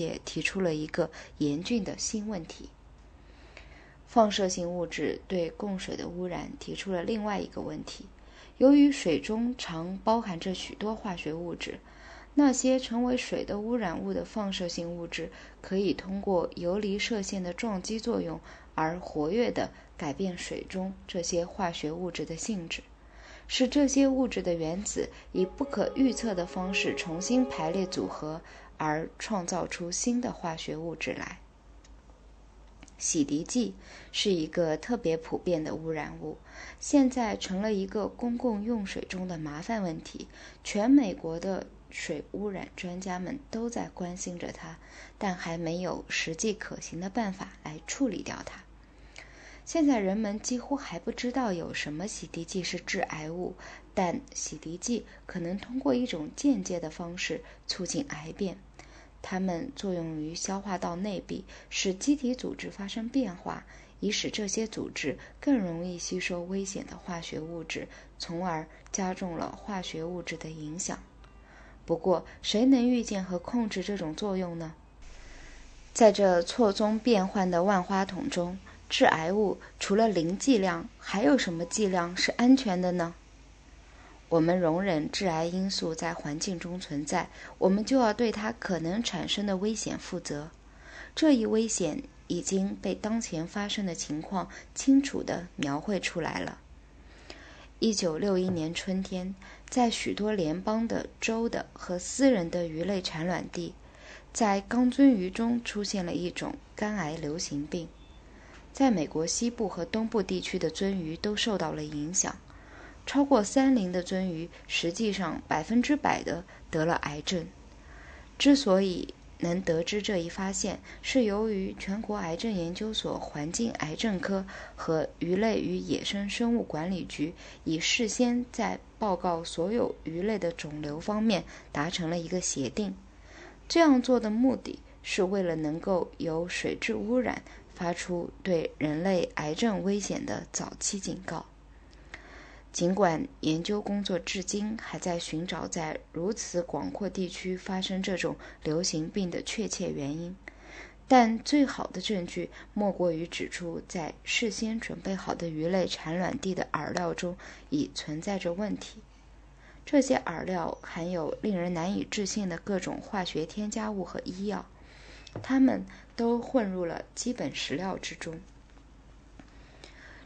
也提出了一个严峻的新问题。放射性物质对供水的污染提出了另外一个问题：由于水中常包含着许多化学物质。那些成为水的污染物的放射性物质，可以通过游离射线的撞击作用而活跃地改变水中这些化学物质的性质，使这些物质的原子以不可预测的方式重新排列组合，而创造出新的化学物质来。洗涤剂是一个特别普遍的污染物，现在成了一个公共用水中的麻烦问题。全美国的。水污染专家们都在关心着它，但还没有实际可行的办法来处理掉它。现在人们几乎还不知道有什么洗涤剂是致癌物，但洗涤剂可能通过一种间接的方式促进癌变。它们作用于消化道内壁，使机体组织发生变化，以使这些组织更容易吸收危险的化学物质，从而加重了化学物质的影响。不过，谁能预见和控制这种作用呢？在这错综变幻的万花筒中，致癌物除了零剂量，还有什么剂量是安全的呢？我们容忍致癌因素在环境中存在，我们就要对它可能产生的危险负责。这一危险已经被当前发生的情况清楚地描绘出来了。一九六一年春天。在许多联邦的、州的和私人的鱼类产卵地，在缸鳟鱼中出现了一种肝癌流行病。在美国西部和东部地区的鳟鱼都受到了影响。超过三龄的鳟鱼实际上百分之百的得了癌症。之所以能得知这一发现，是由于全国癌症研究所环境癌症科和鱼类与野生生物管理局已事先在报告所有鱼类的肿瘤方面达成了一个协定。这样做的目的是为了能够由水质污染发出对人类癌症危险的早期警告。尽管研究工作至今还在寻找在如此广阔地区发生这种流行病的确切原因，但最好的证据莫过于指出，在事先准备好的鱼类产卵地的饵料中已存在着问题。这些饵料含有令人难以置信的各种化学添加物和医药，它们都混入了基本食料之中。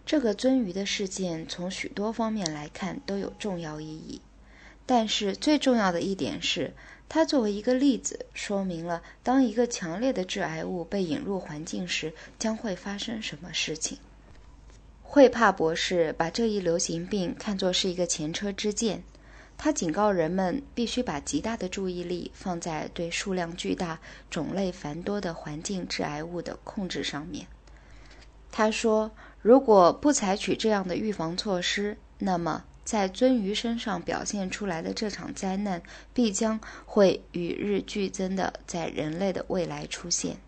这个鳟鱼的事件从许多方面来看都有重要意义，但是最重要的一点是，它作为一个例子，说明了当一个强烈的致癌物被引入环境时将会发生什么事情。惠帕博士把这一流行病看作是一个前车之鉴，他警告人们必须把极大的注意力放在对数量巨大、种类繁多的环境致癌物的控制上面。他说。如果不采取这样的预防措施，那么在鳟鱼身上表现出来的这场灾难必将会与日俱增的在人类的未来出现。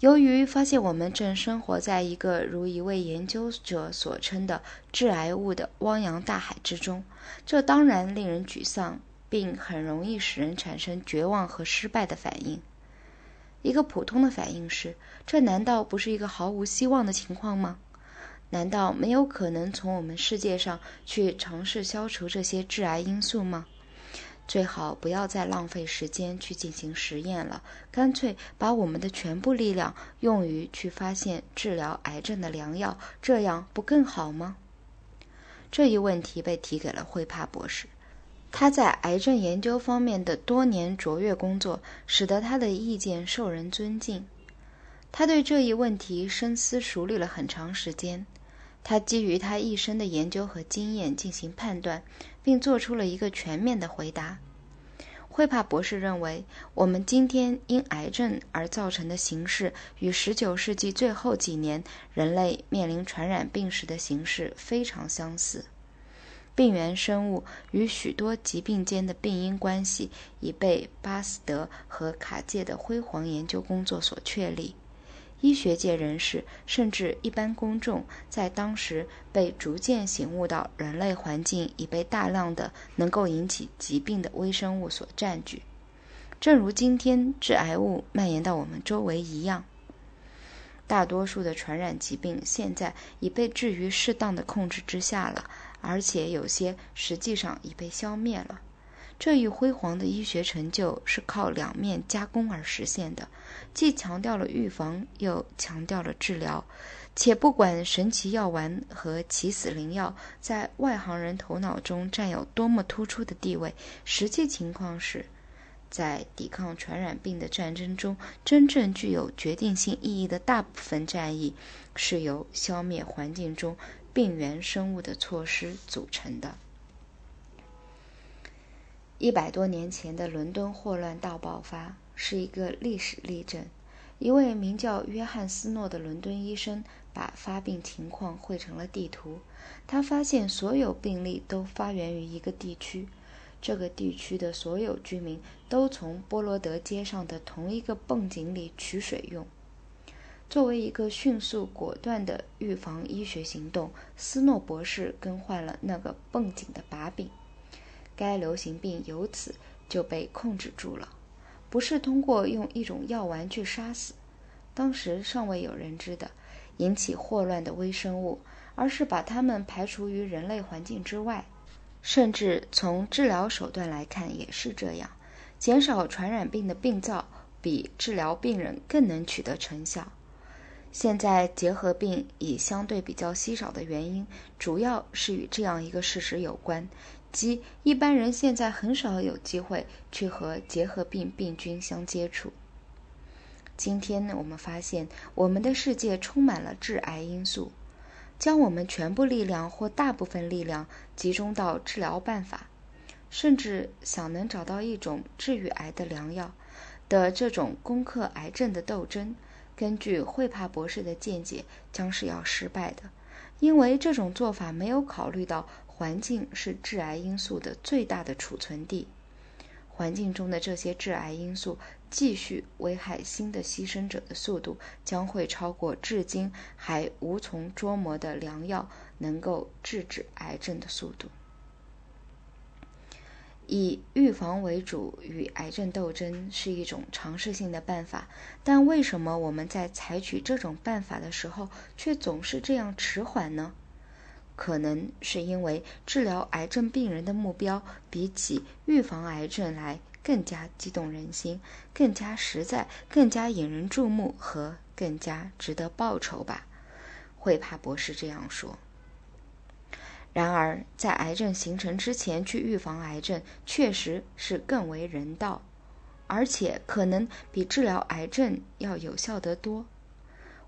由于发现我们正生活在一个如一位研究者所称的致癌物的汪洋大海之中，这当然令人沮丧，并很容易使人产生绝望和失败的反应。一个普通的反应是：这难道不是一个毫无希望的情况吗？难道没有可能从我们世界上去尝试消除这些致癌因素吗？最好不要再浪费时间去进行实验了，干脆把我们的全部力量用于去发现治疗癌症的良药，这样不更好吗？这一问题被提给了惠帕博士，他在癌症研究方面的多年卓越工作，使得他的意见受人尊敬。他对这一问题深思熟虑了很长时间。他基于他一生的研究和经验进行判断，并做出了一个全面的回答。惠帕博士认为，我们今天因癌症而造成的形势与19世纪最后几年人类面临传染病时的形势非常相似。病原生物与许多疾病间的病因关系已被巴斯德和卡介的辉煌研究工作所确立。医学界人士甚至一般公众在当时被逐渐醒悟到，人类环境已被大量的能够引起疾病的微生物所占据。正如今天致癌物蔓延到我们周围一样。大多数的传染疾病现在已被置于适当的控制之下了，而且有些实际上已被消灭了。这一辉煌的医学成就是靠两面加工而实现的，既强调了预防，又强调了治疗。且不管神奇药丸和起死灵药在外行人头脑中占有多么突出的地位，实际情况是。在抵抗传染病的战争中，真正具有决定性意义的大部分战役，是由消灭环境中病原生物的措施组成的。一百多年前的伦敦霍乱大爆发是一个历史例证。一位名叫约翰斯诺的伦敦医生把发病情况绘成了地图，他发现所有病例都发源于一个地区。这个地区的所有居民都从波罗德街上的同一个泵井里取水用。作为一个迅速果断的预防医学行动，斯诺博士更换了那个泵井的把柄。该流行病由此就被控制住了，不是通过用一种药丸去杀死，当时尚未有人知的引起霍乱的微生物，而是把它们排除于人类环境之外。甚至从治疗手段来看也是这样，减少传染病的病灶比治疗病人更能取得成效。现在结核病已相对比较稀少的原因，主要是与这样一个事实有关，即一般人现在很少有机会去和结核病病菌相接触。今天，我们发现我们的世界充满了致癌因素。将我们全部力量或大部分力量集中到治疗办法，甚至想能找到一种治愈癌的良药的这种攻克癌症的斗争，根据惠帕博士的见解，将是要失败的，因为这种做法没有考虑到环境是致癌因素的最大的储存地。环境中的这些致癌因素继续危害新的牺牲者的速度，将会超过至今还无从捉摸的良药能够制止癌症的速度。以预防为主与癌症斗争是一种尝试性的办法，但为什么我们在采取这种办法的时候却总是这样迟缓呢？可能是因为治疗癌症病人的目标比起预防癌症来更加激动人心、更加实在、更加引人注目和更加值得报酬吧。惠帕博士这样说。然而，在癌症形成之前去预防癌症，确实是更为人道，而且可能比治疗癌症要有效得多。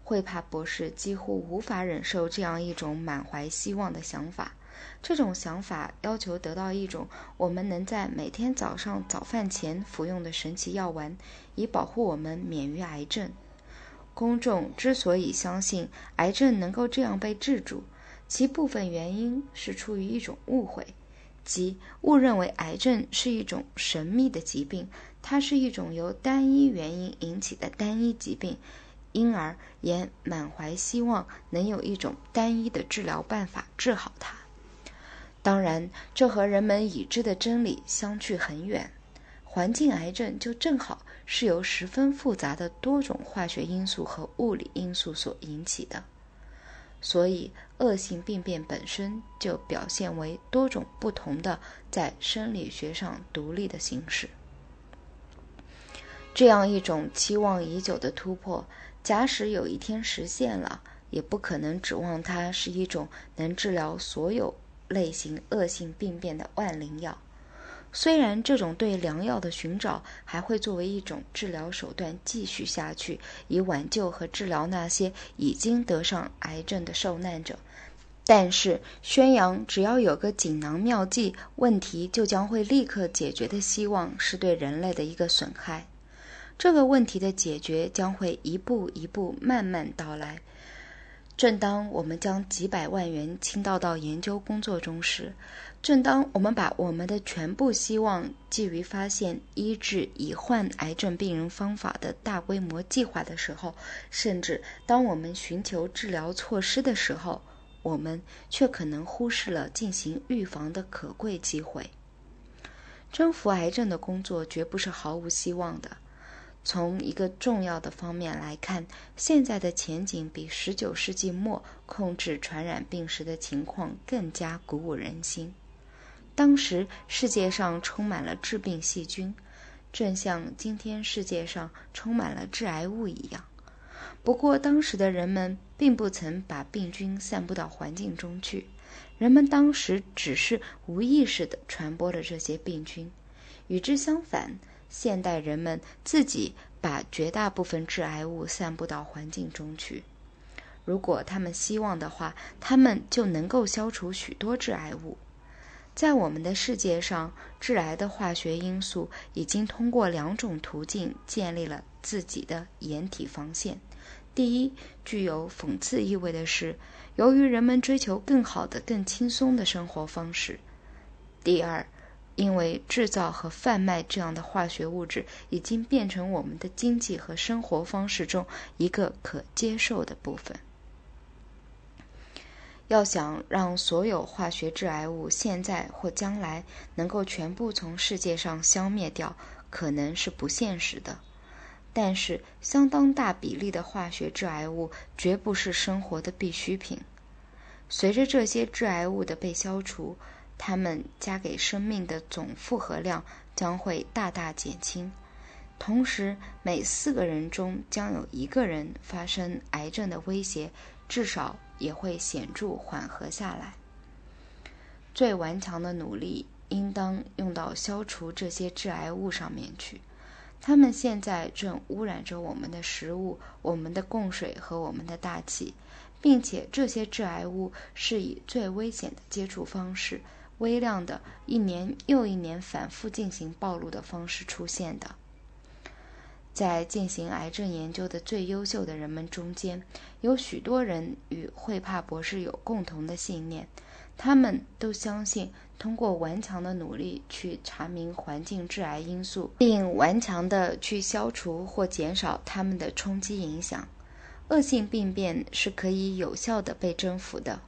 惠帕博士几乎无法忍受这样一种满怀希望的想法。这种想法要求得到一种我们能在每天早上早饭前服用的神奇药丸，以保护我们免于癌症。公众之所以相信癌症能够这样被治住，其部分原因是出于一种误会，即误认为癌症是一种神秘的疾病，它是一种由单一原因引起的单一疾病。因而也满怀希望能有一种单一的治疗办法治好它。当然，这和人们已知的真理相去很远。环境癌症就正好是由十分复杂的多种化学因素和物理因素所引起的，所以恶性病变本身就表现为多种不同的在生理学上独立的形式。这样一种期望已久的突破。假使有一天实现了，也不可能指望它是一种能治疗所有类型恶性病变的万灵药。虽然这种对良药的寻找还会作为一种治疗手段继续下去，以挽救和治疗那些已经得上癌症的受难者，但是宣扬只要有个锦囊妙计，问题就将会立刻解决的希望，是对人类的一个损害。这个问题的解决将会一步一步慢慢到来。正当我们将几百万元倾倒到研究工作中时，正当我们把我们的全部希望寄于发现医治已患癌症病人方法的大规模计划的时候，甚至当我们寻求治疗措施的时候，我们却可能忽视了进行预防的可贵机会。征服癌症的工作绝不是毫无希望的。从一个重要的方面来看，现在的前景比十九世纪末控制传染病时的情况更加鼓舞人心。当时世界上充满了致病细菌，正像今天世界上充满了致癌物一样。不过，当时的人们并不曾把病菌散布到环境中去，人们当时只是无意识地传播了这些病菌。与之相反，现代人们自己把绝大部分致癌物散布到环境中去。如果他们希望的话，他们就能够消除许多致癌物。在我们的世界上，致癌的化学因素已经通过两种途径建立了自己的掩体防线。第一，具有讽刺意味的是，由于人们追求更好的、更轻松的生活方式；第二，因为制造和贩卖这样的化学物质已经变成我们的经济和生活方式中一个可接受的部分。要想让所有化学致癌物现在或将来能够全部从世界上消灭掉，可能是不现实的。但是，相当大比例的化学致癌物绝不是生活的必需品。随着这些致癌物的被消除，它们加给生命的总负荷量将会大大减轻，同时每四个人中将有一个人发生癌症的威胁，至少也会显著缓和下来。最顽强的努力应当用到消除这些致癌物上面去，它们现在正污染着我们的食物、我们的供水和我们的大气，并且这些致癌物是以最危险的接触方式。微量的，一年又一年反复进行暴露的方式出现的。在进行癌症研究的最优秀的人们中间，有许多人与惠帕博士有共同的信念，他们都相信通过顽强的努力去查明环境致癌因素，并顽强地去消除或减少它们的冲击影响，恶性病变是可以有效地被征服的。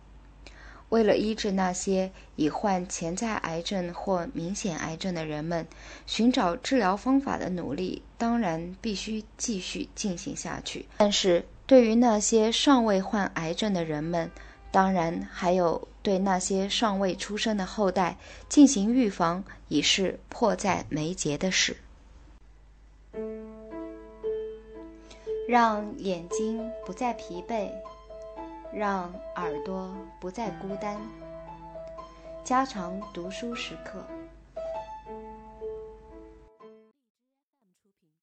为了医治那些已患潜在癌症或明显癌症的人们，寻找治疗方法的努力当然必须继续进行下去。但是，对于那些尚未患癌症的人们，当然还有对那些尚未出生的后代进行预防，已是迫在眉睫的事。让眼睛不再疲惫。让耳朵不再孤单，家常读书时刻。